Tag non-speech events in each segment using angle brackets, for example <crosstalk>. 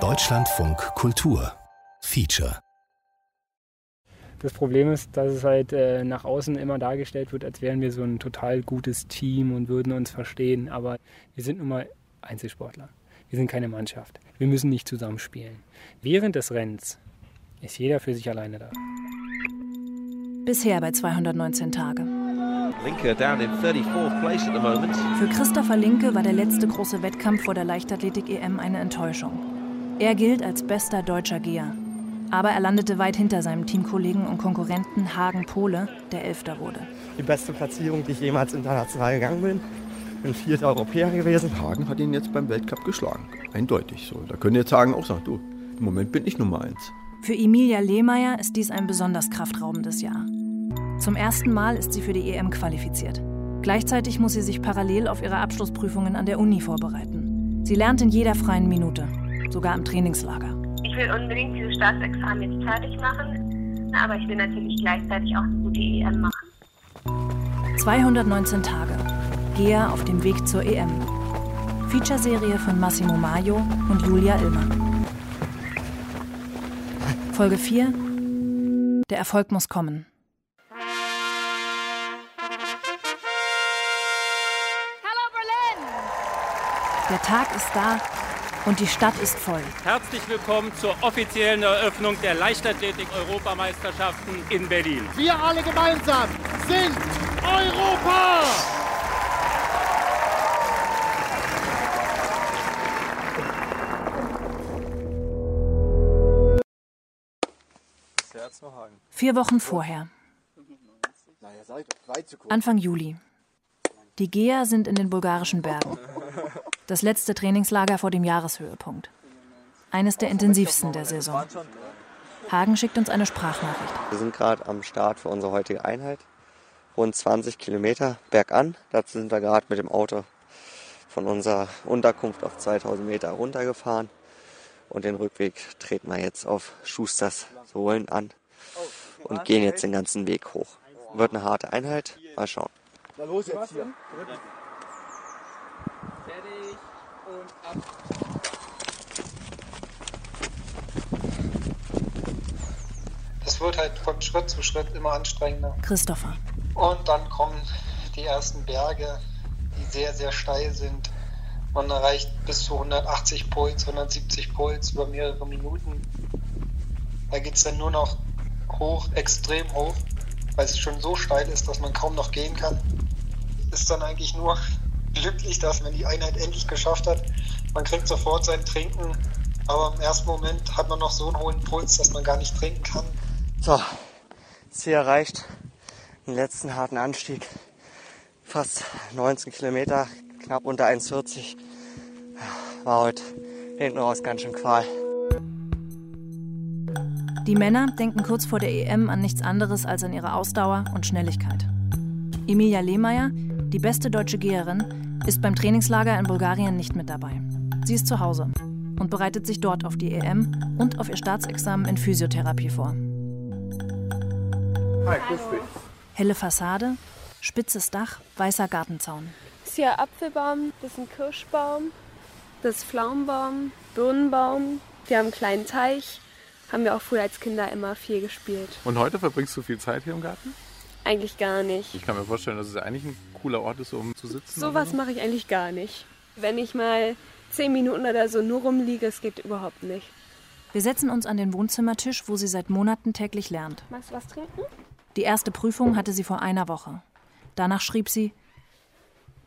Deutschlandfunk Kultur Feature das Problem ist, dass es halt äh, nach außen immer dargestellt wird, als wären wir so ein total gutes Team und würden uns verstehen. Aber wir sind nun mal Einzelsportler. Wir sind keine Mannschaft. Wir müssen nicht zusammenspielen. Während des Rennens ist jeder für sich alleine da. Bisher bei 219 Tage. Für Christopher Linke war der letzte große Wettkampf vor der Leichtathletik-EM eine Enttäuschung. Er gilt als bester deutscher Geher. Aber er landete weit hinter seinem Teamkollegen und Konkurrenten Hagen Pohle, der Elfter wurde. Die beste Platzierung, die ich jemals international gegangen bin. Bin vierter Europäer gewesen. Hagen hat ihn jetzt beim Weltcup geschlagen. Eindeutig so. Da können jetzt Hagen auch sagen, du, im Moment bin ich Nummer eins. Für Emilia Lehmeier ist dies ein besonders kraftraubendes Jahr. Zum ersten Mal ist sie für die EM qualifiziert. Gleichzeitig muss sie sich parallel auf ihre Abschlussprüfungen an der Uni vorbereiten. Sie lernt in jeder freien Minute, sogar im Trainingslager ich will unbedingt dieses Staatsexamen jetzt fertig machen, aber ich will natürlich gleichzeitig auch eine gute EM machen. 219 Tage. Gea auf dem Weg zur EM. Featureserie von Massimo Maio und Julia Illmann. Folge 4. Der Erfolg muss kommen. Der Tag ist da und die Stadt ist voll. Herzlich willkommen zur offiziellen Eröffnung der Leichtathletik-Europameisterschaften in Berlin. Wir alle gemeinsam sind Europa! Vier Wochen vorher. Anfang Juli. Die Geher sind in den bulgarischen Bergen. Das letzte Trainingslager vor dem Jahreshöhepunkt. Eines der intensivsten der Saison. Hagen schickt uns eine Sprachnachricht. Wir sind gerade am Start für unsere heutige Einheit. Rund 20 Kilometer bergan. Dazu sind wir gerade mit dem Auto von unserer Unterkunft auf 2000 Meter runtergefahren. Und den Rückweg treten wir jetzt auf Schusters Sohlen an und gehen jetzt den ganzen Weg hoch. Wird eine harte Einheit. Mal schauen. Na los jetzt hier. Und ab. Es wird halt von Schritt zu Schritt immer anstrengender. Christopher. Und dann kommen die ersten Berge, die sehr, sehr steil sind. Man erreicht bis zu 180 Puls, 170 Puls über mehrere Minuten. Da geht es dann nur noch hoch, extrem hoch, weil es schon so steil ist, dass man kaum noch gehen kann. Ist dann eigentlich nur glücklich, dass man die Einheit endlich geschafft hat. Man kriegt sofort sein Trinken, aber im ersten Moment hat man noch so einen hohen Puls, dass man gar nicht trinken kann. So, Ziel erreicht. Den letzten harten Anstieg. Fast 19 Kilometer, knapp unter 1,40. War heute hinten raus ganz schön Qual. Die Männer denken kurz vor der EM an nichts anderes als an ihre Ausdauer und Schnelligkeit. Emilia Lehmeier, die beste deutsche Geherin, ist beim Trainingslager in Bulgarien nicht mit dabei. Sie ist zu Hause und bereitet sich dort auf die EM und auf ihr Staatsexamen in Physiotherapie vor. Hi, grüß dich. Helle Fassade, spitzes Dach, weißer Gartenzaun. Das ist hier Apfelbaum, das ist ein Kirschbaum, das ist Pflaumenbaum, Birnenbaum. Wir haben einen kleinen Teich, haben wir auch früher als Kinder immer viel gespielt. Und heute verbringst du viel Zeit hier im Garten? Eigentlich gar nicht. Ich kann mir vorstellen, dass es eigentlich ein cooler Ort ist, um zu sitzen. Sowas so. mache ich eigentlich gar nicht. Wenn ich mal zehn Minuten oder so nur rumliege, es geht überhaupt nicht. Wir setzen uns an den Wohnzimmertisch, wo sie seit Monaten täglich lernt. Magst du was trinken? Die erste Prüfung hatte sie vor einer Woche. Danach schrieb sie: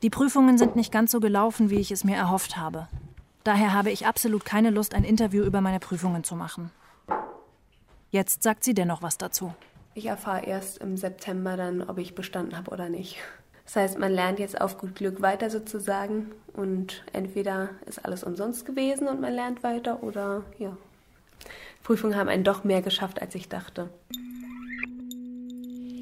Die Prüfungen sind nicht ganz so gelaufen, wie ich es mir erhofft habe. Daher habe ich absolut keine Lust, ein Interview über meine Prüfungen zu machen. Jetzt sagt sie dennoch was dazu. Ich erfahre erst im September dann, ob ich bestanden habe oder nicht. Das heißt, man lernt jetzt auf gut Glück weiter sozusagen und entweder ist alles umsonst gewesen und man lernt weiter oder ja. Prüfungen haben einen doch mehr geschafft, als ich dachte.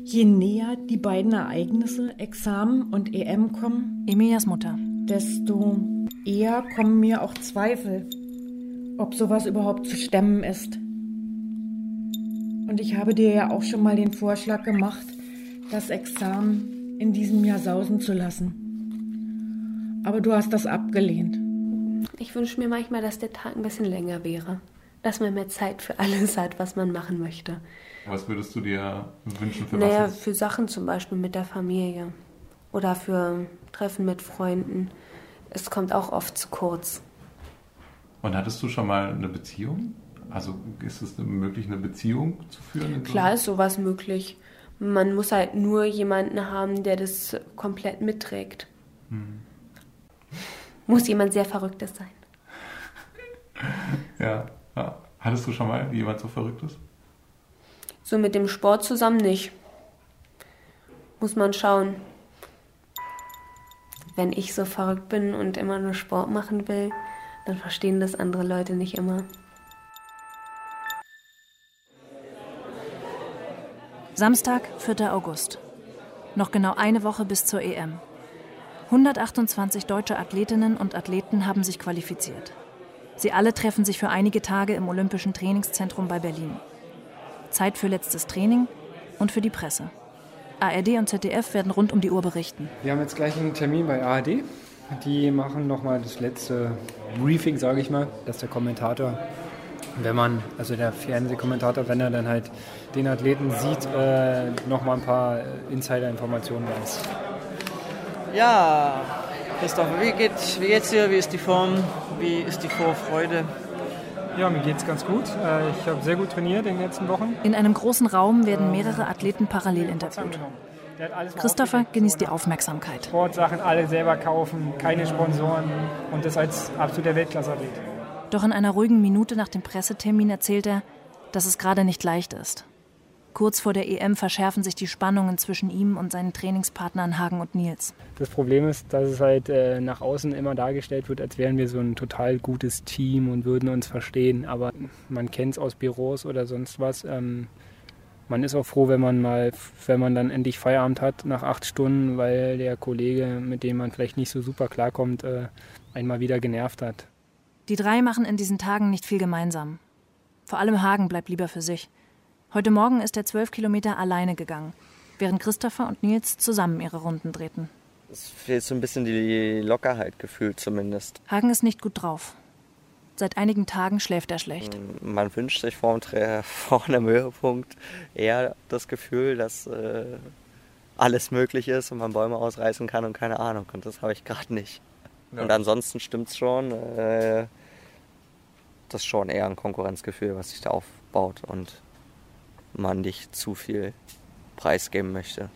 Je näher die beiden Ereignisse, Examen und EM kommen, Emilias Mutter, desto eher kommen mir auch Zweifel, ob sowas überhaupt zu stemmen ist. Und ich habe dir ja auch schon mal den Vorschlag gemacht, das Examen in diesem Jahr sausen zu lassen. Aber du hast das abgelehnt. Ich wünsche mir manchmal, dass der Tag ein bisschen länger wäre. Dass man mehr Zeit für alles hat, was man machen möchte. Was würdest du dir wünschen für naja, was? für Sachen zum Beispiel mit der Familie. Oder für Treffen mit Freunden. Es kommt auch oft zu kurz. Und hattest du schon mal eine Beziehung? Also ist es möglich, eine Beziehung zu führen? Klar ist sowas möglich. Man muss halt nur jemanden haben, der das komplett mitträgt. Hm. Muss jemand sehr Verrücktes sein. ja, ja. Hattest du schon mal jemand so Verrücktes? So mit dem Sport zusammen nicht. Muss man schauen. Wenn ich so verrückt bin und immer nur Sport machen will, dann verstehen das andere Leute nicht immer. Samstag, 4. August. Noch genau eine Woche bis zur EM. 128 deutsche Athletinnen und Athleten haben sich qualifiziert. Sie alle treffen sich für einige Tage im Olympischen Trainingszentrum bei Berlin. Zeit für letztes Training und für die Presse. ARD und ZDF werden rund um die Uhr berichten. Wir haben jetzt gleich einen Termin bei ARD. Die machen nochmal das letzte Briefing, sage ich mal, dass der Kommentator wenn man, also der Fernsehkommentator, wenn er dann halt den Athleten sieht, äh, nochmal ein paar Insider-Informationen weiß. Ja, Christoph, wie geht's, wie geht's dir? Wie ist die Form? Wie ist die Vorfreude? Ja, mir geht's ganz gut. Äh, ich habe sehr gut trainiert in den letzten Wochen. In einem großen Raum werden mehrere Athleten parallel interviewt. Christopher genießt die Aufmerksamkeit. Sportsachen alle selber kaufen, keine Sponsoren und das als absoluter Weltklasse-Athlet. Doch in einer ruhigen Minute nach dem Pressetermin erzählt er, dass es gerade nicht leicht ist. Kurz vor der EM verschärfen sich die Spannungen zwischen ihm und seinen Trainingspartnern Hagen und Nils. Das Problem ist, dass es halt äh, nach außen immer dargestellt wird, als wären wir so ein total gutes Team und würden uns verstehen. Aber man kennt es aus Büros oder sonst was. Ähm, man ist auch froh, wenn man mal, wenn man dann endlich Feierabend hat nach acht Stunden, weil der Kollege, mit dem man vielleicht nicht so super klarkommt, äh, einmal wieder genervt hat. Die drei machen in diesen Tagen nicht viel gemeinsam. Vor allem Hagen bleibt lieber für sich. Heute Morgen ist er zwölf Kilometer alleine gegangen, während Christopher und Nils zusammen ihre Runden drehten. Es fehlt so ein bisschen die Lockerheit gefühlt zumindest. Hagen ist nicht gut drauf. Seit einigen Tagen schläft er schlecht. Man wünscht sich vor, vor einem Höhepunkt eher das Gefühl, dass äh, alles möglich ist und man Bäume ausreißen kann und keine Ahnung. Und das habe ich gerade nicht. Ja. Und ansonsten stimmt es schon. Äh, das ist schon eher ein Konkurrenzgefühl, was sich da aufbaut und man nicht zu viel preisgeben möchte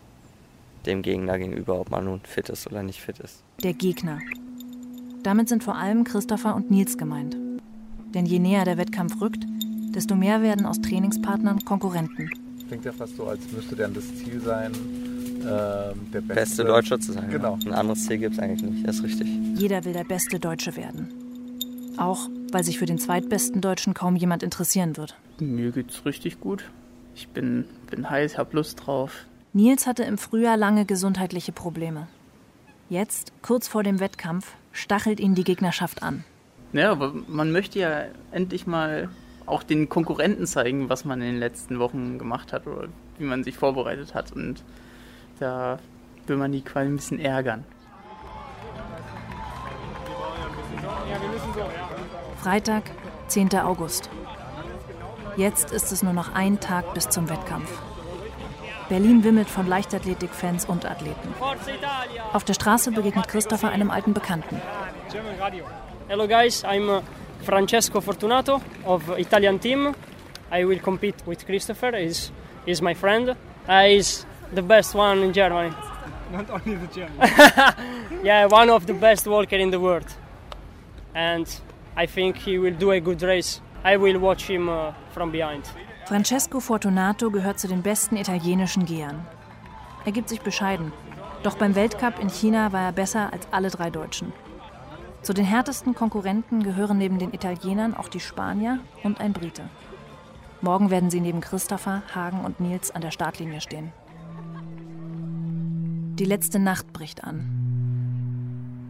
dem Gegner gegenüber, ob man nun fit ist oder nicht fit ist. Der Gegner. Damit sind vor allem Christopher und Nils gemeint. Denn je näher der Wettkampf rückt, desto mehr werden aus Trainingspartnern Konkurrenten. Klingt ja fast so, als müsste dann das Ziel sein, äh, der beste, beste Deutsche zu sein. Genau. Ein anderes Ziel gibt es eigentlich nicht, das ist richtig. Jeder will der beste Deutsche werden. Auch weil sich für den zweitbesten Deutschen kaum jemand interessieren wird. Mir geht's richtig gut. Ich bin, bin heiß, hab Lust drauf. Nils hatte im Frühjahr lange gesundheitliche Probleme. Jetzt, kurz vor dem Wettkampf, stachelt ihn die Gegnerschaft an. Ja, aber man möchte ja endlich mal auch den Konkurrenten zeigen, was man in den letzten Wochen gemacht hat oder wie man sich vorbereitet hat. Und da will man die quasi ein bisschen ärgern. Freitag, 10. August. Jetzt ist es nur noch ein Tag bis zum Wettkampf. Berlin wimmelt von Leichtathletik-Fans und Athleten. Auf der Straße begegnet Christopher einem alten Bekannten. Hello guys, I'm uh, Francesco Fortunato of Italian team. I will compete with Christopher. He's, he's my friend. He's the best one in Germany. <laughs> Not only the German. <laughs> yeah, one of the best walker in the world. And I think he will do a good race. I will watch him uh, from behind. Francesco Fortunato gehört zu den besten italienischen Gehern. Er gibt sich bescheiden. Doch beim Weltcup in China war er besser als alle drei Deutschen. Zu den härtesten Konkurrenten gehören neben den Italienern auch die Spanier und ein Brite. Morgen werden sie neben Christopher, Hagen und Nils an der Startlinie stehen. Die letzte Nacht bricht an.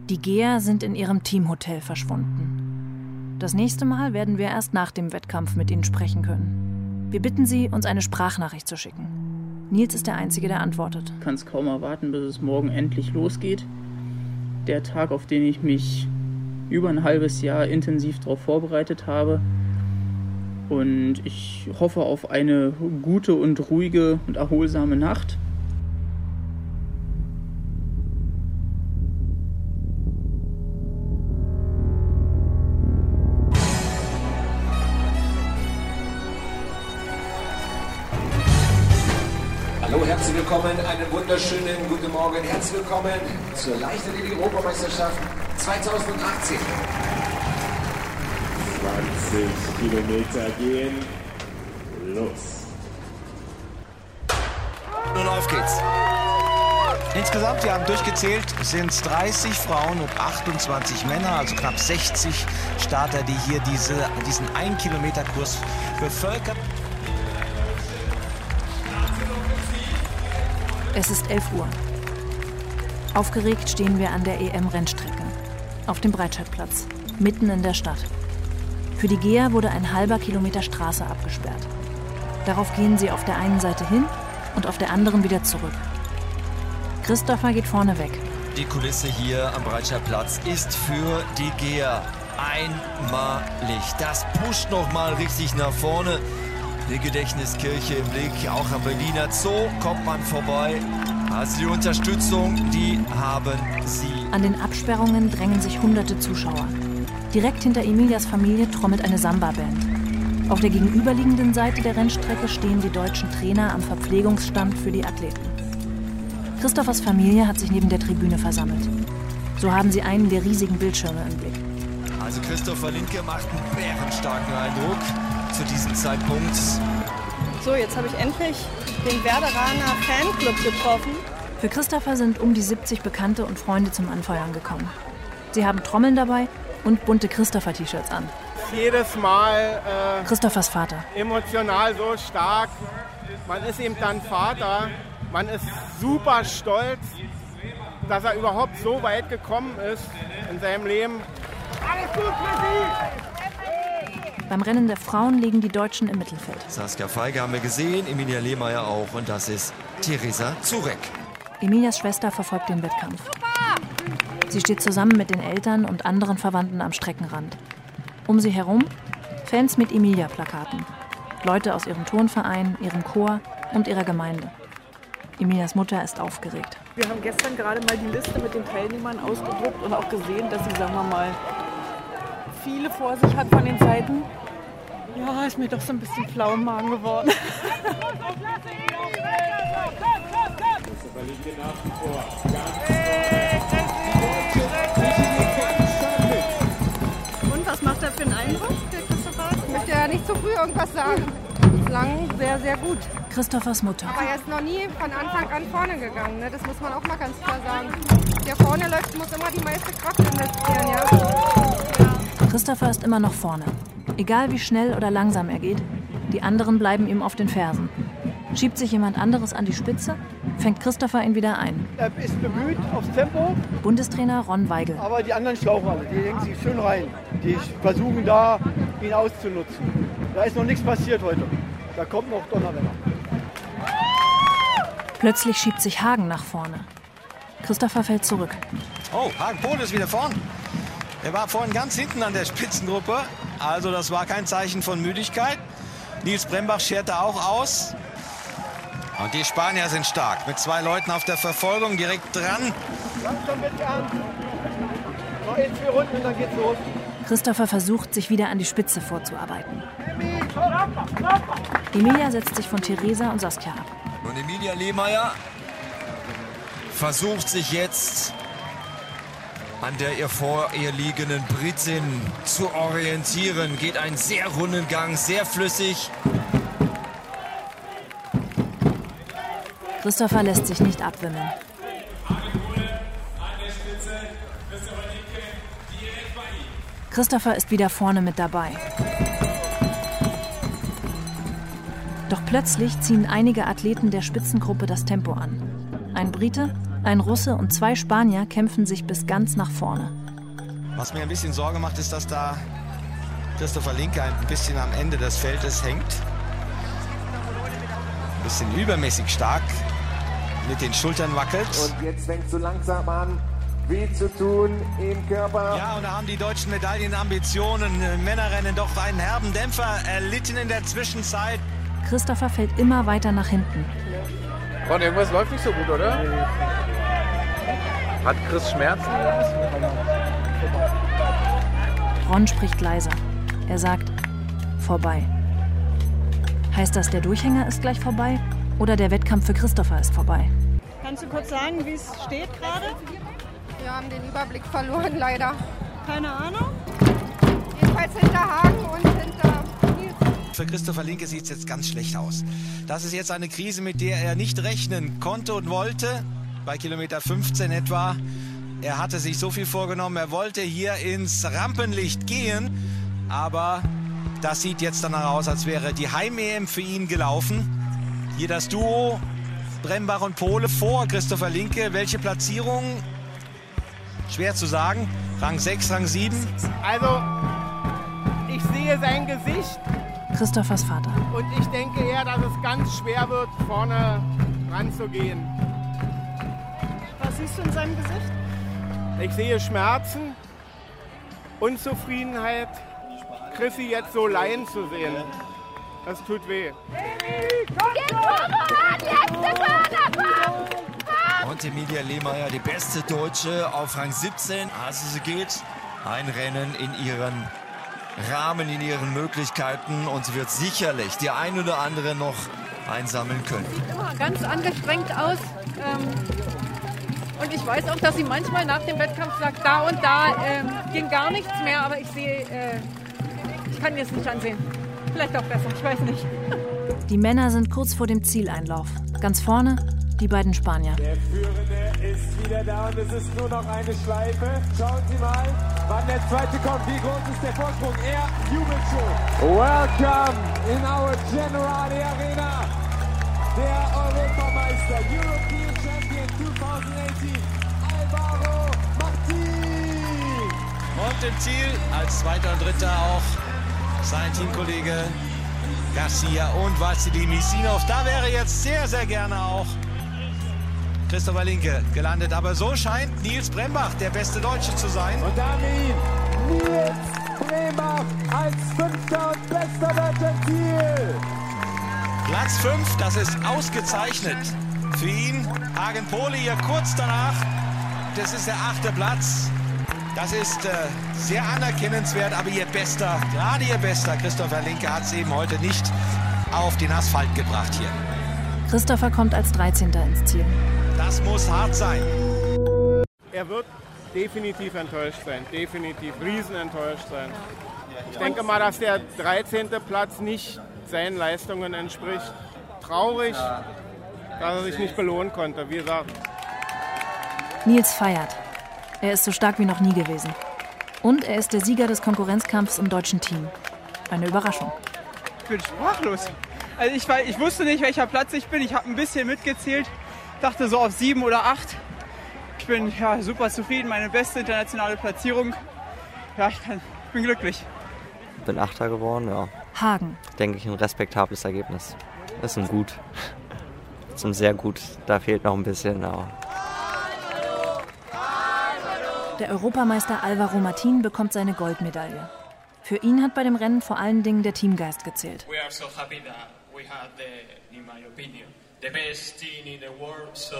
Die Geher sind in ihrem Teamhotel verschwunden. Das nächste Mal werden wir erst nach dem Wettkampf mit ihnen sprechen können. Wir bitten sie, uns eine Sprachnachricht zu schicken. Nils ist der Einzige, der antwortet. Ich kann es kaum erwarten, bis es morgen endlich losgeht. Der Tag, auf den ich mich über ein halbes Jahr intensiv darauf vorbereitet habe. Und ich hoffe auf eine gute und ruhige und erholsame Nacht. Willkommen, einen wunderschönen guten Morgen. Herzlich willkommen zur Leichtathletik-Europameisterschaft 2018. 20 Kilometer gehen. Los. Nun auf geht's. Insgesamt, wir haben durchgezählt, sind es 30 Frauen und 28 Männer, also knapp 60 Starter, die hier diese, diesen 1-Kilometer-Kurs bevölkern. Es ist 11 Uhr. Aufgeregt stehen wir an der EM-Rennstrecke. Auf dem Breitscheidplatz, mitten in der Stadt. Für die Geher wurde ein halber Kilometer Straße abgesperrt. Darauf gehen sie auf der einen Seite hin und auf der anderen wieder zurück. Christopher geht vorne weg. Die Kulisse hier am Breitscheidplatz ist für die Geher einmalig. Das pusht noch mal richtig nach vorne. Die Gedächtniskirche im Blick, auch am Berliner Zoo kommt man vorbei. Also die Unterstützung, die haben sie. An den Absperrungen drängen sich hunderte Zuschauer. Direkt hinter Emilias Familie trommelt eine Samba-Band. Auf der gegenüberliegenden Seite der Rennstrecke stehen die deutschen Trainer am Verpflegungsstand für die Athleten. Christophers Familie hat sich neben der Tribüne versammelt. So haben sie einen der riesigen Bildschirme im Blick. Also Christopher Linke macht einen bärenstarken Eindruck zu diesem Zeitpunkt. So, jetzt habe ich endlich den Werderaner Fanclub getroffen. Für Christopher sind um die 70 Bekannte und Freunde zum Anfeuern gekommen. Sie haben Trommeln dabei und bunte Christopher-T-Shirts an. Jedes Mal äh, Christophers Vater. emotional so stark. Man ist eben dann Vater. Man ist super stolz, dass er überhaupt so weit gekommen ist in seinem Leben. Alles gut für Sie! Beim Rennen der Frauen liegen die Deutschen im Mittelfeld. Saskia Feige haben wir gesehen, Emilia Lehmeier auch und das ist Theresa Zurek. Emilias Schwester verfolgt den Wettkampf. Sie steht zusammen mit den Eltern und anderen Verwandten am Streckenrand. Um sie herum Fans mit Emilia-Plakaten. Leute aus ihrem Turnverein, ihrem Chor und ihrer Gemeinde. Emilias Mutter ist aufgeregt. Wir haben gestern gerade mal die Liste mit den Teilnehmern ausgedruckt und auch gesehen, dass sie, sagen wir mal, viele vor sich hat von den Seiten. Ja, ist mir doch so ein bisschen flau im Magen geworden. Und was macht er für einen Eindruck, der Christopher? Ich möchte ja nicht zu früh irgendwas sagen. Bislang sehr, sehr gut. Christophers Mutter. Aber er ist noch nie von Anfang an vorne gegangen. Ne? Das muss man auch mal ganz klar sagen. Der vorne läuft, muss immer die meiste Kraft investieren. Ja? Christopher ist immer noch vorne. Egal wie schnell oder langsam er geht, die anderen bleiben ihm auf den Fersen. Schiebt sich jemand anderes an die Spitze, fängt Christopher ihn wieder ein. Er ist bemüht aufs Tempo, Bundestrainer Ron Weigel. aber die anderen schlauchen alle. Die denken sich schön rein. Die versuchen da, ihn auszunutzen. Da ist noch nichts passiert heute. Da kommt noch Donnerwetter. Plötzlich schiebt sich Hagen nach vorne. Christopher fällt zurück. Oh, Hagen Pohl ist wieder vorn. Er war vorhin ganz hinten an der Spitzengruppe. Also das war kein Zeichen von Müdigkeit. Nils Brembach scherte auch aus. Und die Spanier sind stark. Mit zwei Leuten auf der Verfolgung direkt dran. Langsam wird ernst. Noch in vier Runden dann geht's los. Christopher versucht, sich wieder an die Spitze vorzuarbeiten. Emilia setzt sich von Theresa und Saskia ab. Und Emilia Lehmeier versucht sich jetzt an der ihr vor ihr liegenden Britin zu orientieren. Geht einen sehr runden Gang, sehr flüssig. Christopher lässt sich nicht abwimmeln. Christopher ist wieder vorne mit dabei. Doch plötzlich ziehen einige Athleten der Spitzengruppe das Tempo an. Ein Brite, ein Russe und zwei Spanier kämpfen sich bis ganz nach vorne. Was mir ein bisschen Sorge macht, ist, dass da Christopher Linke ein bisschen am Ende des Feldes hängt. Ein bisschen übermäßig stark mit den Schultern wackelt. Und jetzt fängt so langsam an, weh zu tun im Körper. Ja, und da haben die deutschen Medaillenambitionen im Männerrennen doch einen herben Dämpfer erlitten in der Zwischenzeit. Christopher fällt immer weiter nach hinten. Ron, irgendwas läuft nicht so gut, oder? Hat Chris Schmerzen? Ron spricht leiser. Er sagt, vorbei. Heißt das, der Durchhänger ist gleich vorbei? Oder der Wettkampf für Christopher ist vorbei? Kannst du kurz sagen, wie es steht gerade? Wir haben den Überblick verloren, leider. Keine Ahnung. Jedenfalls hinter Hagen und hinter Nils. Für Christopher Linke sieht es jetzt ganz schlecht aus. Das ist jetzt eine Krise, mit der er nicht rechnen konnte und wollte. Bei Kilometer 15 etwa. Er hatte sich so viel vorgenommen, er wollte hier ins Rampenlicht gehen. Aber das sieht jetzt danach aus, als wäre die Heim-EM für ihn gelaufen. Hier das Duo Brembach und Pole vor Christopher Linke. Welche Platzierung? Schwer zu sagen. Rang 6, Rang 7. Also, ich sehe sein Gesicht Christophers Vater. und ich denke eher, dass es ganz schwer wird, vorne ranzugehen. Was siehst du in seinem Gesicht? Ich sehe Schmerzen, Unzufriedenheit, Chrissy jetzt so leiden zu sehen. Das tut weh. Und Emilia Lehmeier, die beste Deutsche auf Rang 17. Also sie geht ein Rennen in ihren Rahmen, in ihren Möglichkeiten und sie wird sicherlich die ein oder andere noch einsammeln können. immer ganz angestrengt aus. Ähm, und ich weiß auch, dass sie manchmal nach dem Wettkampf sagt, da und da ähm, ging gar nichts mehr, aber ich sehe, äh, ich kann jetzt nicht ansehen. Vielleicht auch besser, ich weiß nicht. Die Männer sind kurz vor dem Zieleinlauf. Ganz vorne die beiden Spanier. Der Führende ist wieder da und es ist nur noch eine Schleife. Schauen Sie mal, wann der zweite kommt. Wie groß ist der Vorsprung? Er jubelt schon. Welcome in our Generali Arena. Europameister, European Champion 2018, Alvaro Martin. Und im Ziel als zweiter und dritter auch sein Teamkollege Garcia und Vassili Misinov. Da wäre jetzt sehr, sehr gerne auch Christopher Linke gelandet. Aber so scheint Nils Brembach der beste Deutsche zu sein. Und damit Nils Brembach als fünfter und bester deutscher Ziel. Platz 5, das ist ausgezeichnet für ihn. Hagen Pole hier kurz danach. Das ist der achte Platz. Das ist äh, sehr anerkennenswert, aber ihr bester, gerade ihr bester, Christopher Linke, hat es eben heute nicht auf den Asphalt gebracht hier. Christopher kommt als 13. ins Ziel. Das muss hart sein. Er wird definitiv enttäuscht sein, definitiv riesenenttäuscht sein. Ich denke mal, dass der 13. Platz nicht seinen Leistungen entspricht. Traurig, dass er sich nicht belohnen konnte. Wie gesagt, Nils feiert. Er ist so stark wie noch nie gewesen. Und er ist der Sieger des Konkurrenzkampfs im deutschen Team. Eine Überraschung. Ich bin sprachlos. Also ich, war, ich wusste nicht, welcher Platz ich bin. Ich habe ein bisschen mitgezählt, dachte so auf sieben oder acht. Ich bin ja, super zufrieden, meine beste internationale Platzierung. Ja, ich, kann, ich bin glücklich. Bin Achter geworden, ja. Hagen. Denke ich ein respektables Ergebnis. Ist ein Gut. Zum sehr gut. Da fehlt noch ein bisschen, aber Der Europameister Alvaro Martin bekommt seine Goldmedaille. Für ihn hat bei dem Rennen vor allen Dingen der Teamgeist gezählt. So the, in my opinion, the best team in the world. So.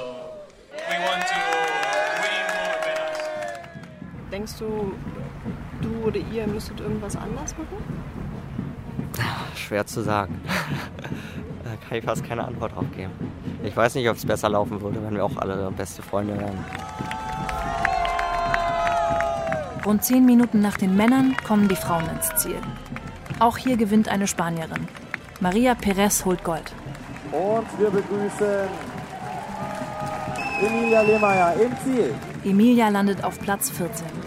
Denkst du, du oder ihr müsstet irgendwas anders machen? schwer zu sagen. <laughs> da kann ich fast keine Antwort drauf geben. Ich weiß nicht, ob es besser laufen würde, wenn wir auch alle beste Freunde wären. Rund zehn Minuten nach den Männern kommen die Frauen ins Ziel. Auch hier gewinnt eine Spanierin. Maria Perez holt Gold. Und wir begrüßen Emilia Lehmeier im Ziel. Emilia landet auf Platz 14.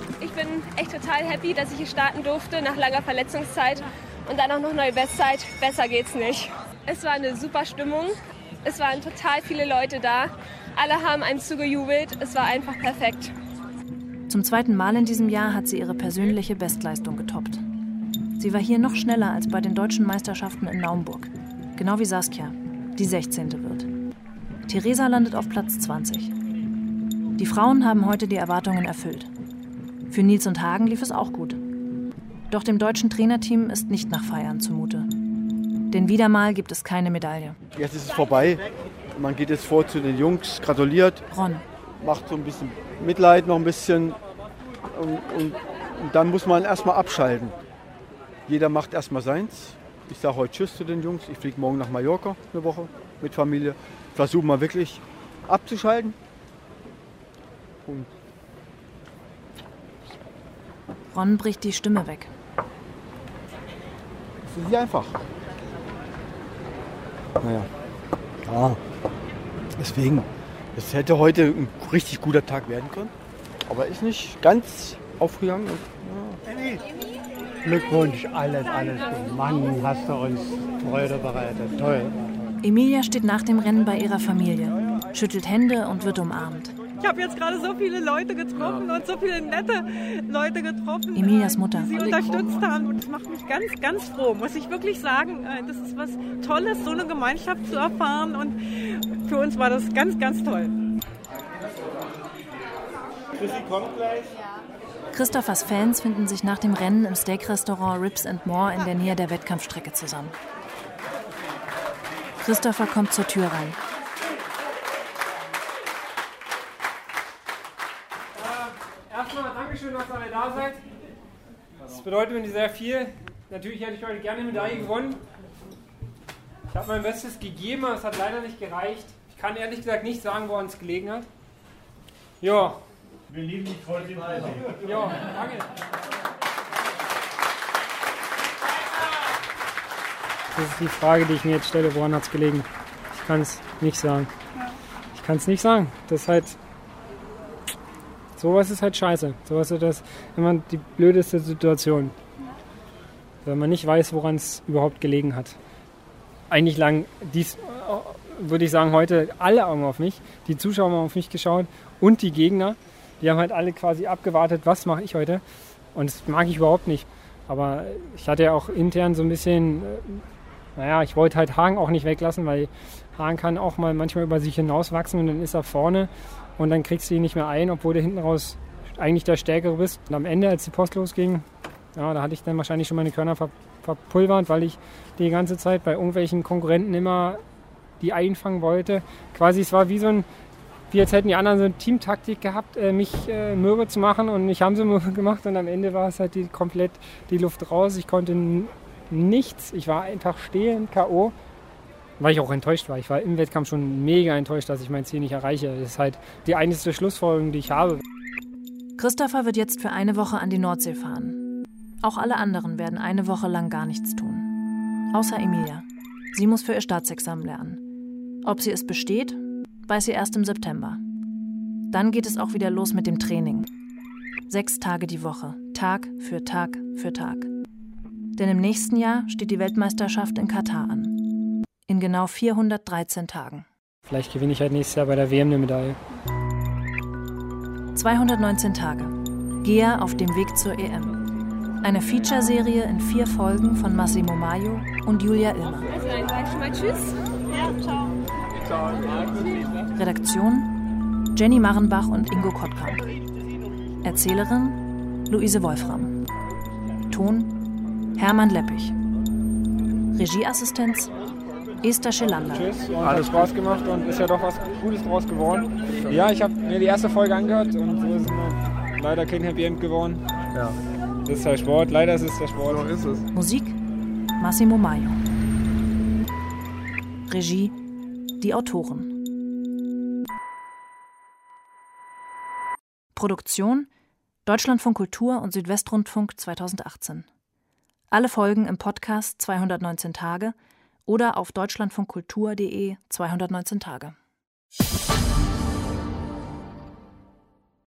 Total happy, dass ich hier starten durfte nach langer Verletzungszeit und dann auch noch neue Bestzeit. Besser geht's nicht. Es war eine super Stimmung. Es waren total viele Leute da. Alle haben einem zugejubelt. Es war einfach perfekt. Zum zweiten Mal in diesem Jahr hat sie ihre persönliche Bestleistung getoppt. Sie war hier noch schneller als bei den deutschen Meisterschaften in Naumburg. Genau wie Saskia, die 16. wird. Theresa landet auf Platz 20. Die Frauen haben heute die Erwartungen erfüllt. Für Nils und Hagen lief es auch gut. Doch dem deutschen Trainerteam ist nicht nach Feiern zumute. Denn wieder mal gibt es keine Medaille. Jetzt ist es vorbei. Man geht jetzt vor zu den Jungs, gratuliert. Ron. Macht so ein bisschen Mitleid noch ein bisschen. Und, und, und dann muss man erstmal abschalten. Jeder macht erstmal seins. Ich sage heute Tschüss zu den Jungs. Ich fliege morgen nach Mallorca eine Woche mit Familie. Versuche mal wirklich abzuschalten. Und Ron bricht die Stimme weg. ist nicht einfach. Naja. Ja. Deswegen, es hätte heute ein richtig guter Tag werden können. Aber ist nicht ganz aufgegangen. Und, Glückwunsch, alles, alles. Mann, hast du uns Freude bereitet. Toll. Emilia steht nach dem Rennen bei ihrer Familie, schüttelt Hände und wird umarmt. Ich habe jetzt gerade so viele Leute getroffen und so viele nette Leute getroffen, Emilias Mutter. die sie unterstützt haben. Und das macht mich ganz, ganz froh, muss ich wirklich sagen. Äh, Das ist was Tolles, so eine Gemeinschaft zu erfahren. Und für uns war das ganz, ganz toll. Chrissy kommt gleich. Christophers Fans finden sich nach dem Rennen im Steak-Restaurant Ribs and More in der Nähe der Wettkampfstrecke zusammen. Christopher kommt zur Tür rein. Dankeschön, dass ihr alle da seid. Das bedeutet mir sehr viel. Natürlich hätte ich heute gerne eine Medaille gewonnen. Ich habe mein Bestes gegeben, aber es hat leider nicht gereicht. Ich kann ehrlich gesagt nicht sagen, woran es gelegen hat. Ja. Wir lieben dich voll den Alter. Ja, danke. Das ist die Frage, die ich mir jetzt stelle, woran hat es gelegen? Ich kann es nicht sagen. Ich kann es nicht sagen. Das ist halt. Sowas ist halt scheiße. Sowas ist das immer die blödeste Situation. Wenn man nicht weiß, woran es überhaupt gelegen hat. Eigentlich lang dies, würde ich sagen, heute alle Augen auf mich. Die Zuschauer haben auf mich geschaut und die Gegner. Die haben halt alle quasi abgewartet, was mache ich heute. Und das mag ich überhaupt nicht. Aber ich hatte ja auch intern so ein bisschen, äh, naja, ich wollte halt Hagen auch nicht weglassen, weil Hagen kann auch mal manchmal über sich hinauswachsen und dann ist er vorne und dann kriegst du ihn nicht mehr ein, obwohl du hinten raus eigentlich der Stärkere bist. Und am Ende, als die Post losging, ja, da hatte ich dann wahrscheinlich schon meine Körner ver verpulvert, weil ich die ganze Zeit bei irgendwelchen Konkurrenten immer die einfangen wollte. Quasi, es war wie so ein, wie als hätten die anderen so eine Teamtaktik gehabt, äh, mich äh, mürbe zu machen und mich haben sie <laughs> mürbe gemacht und am Ende war es halt die, komplett die Luft raus. Ich konnte nichts, ich war einfach stehend, K.O., weil ich auch enttäuscht war. Ich war im Wettkampf schon mega enttäuscht, dass ich mein Ziel nicht erreiche. Das ist halt die einzige Schlussfolgerung, die ich habe. Christopher wird jetzt für eine Woche an die Nordsee fahren. Auch alle anderen werden eine Woche lang gar nichts tun. Außer Emilia. Sie muss für ihr Staatsexamen lernen. Ob sie es besteht, weiß sie erst im September. Dann geht es auch wieder los mit dem Training. Sechs Tage die Woche, Tag für Tag für Tag. Denn im nächsten Jahr steht die Weltmeisterschaft in Katar an. In genau 413 Tagen. Vielleicht gewinne ich halt nächstes Jahr bei der WM eine Medaille. 219 Tage. Gea auf dem Weg zur EM. Eine Feature-Serie in vier Folgen von Massimo Maio und Julia Illmer. Also dann sag ich mal Tschüss. Ja, ciao. Redaktion Jenny Marrenbach und Ingo Kottkamp. Erzählerin Luise Wolfram. Ton Hermann Leppich. Regieassistenz Esther Schelander. Tschüss und hat Spaß gemacht und ist ja doch was Gutes draus geworden. Ja, ich habe mir die erste Folge angehört und so ist leider kein Happy End geworden. Ja. Das ist der Sport, leider ist es der Sport. So ist es. Musik Massimo Maio. Regie die Autoren. Produktion Deutschlandfunk Kultur und Südwestrundfunk 2018. Alle Folgen im Podcast 219 Tage oder auf deutschlandfunkkultur.de 219 Tage.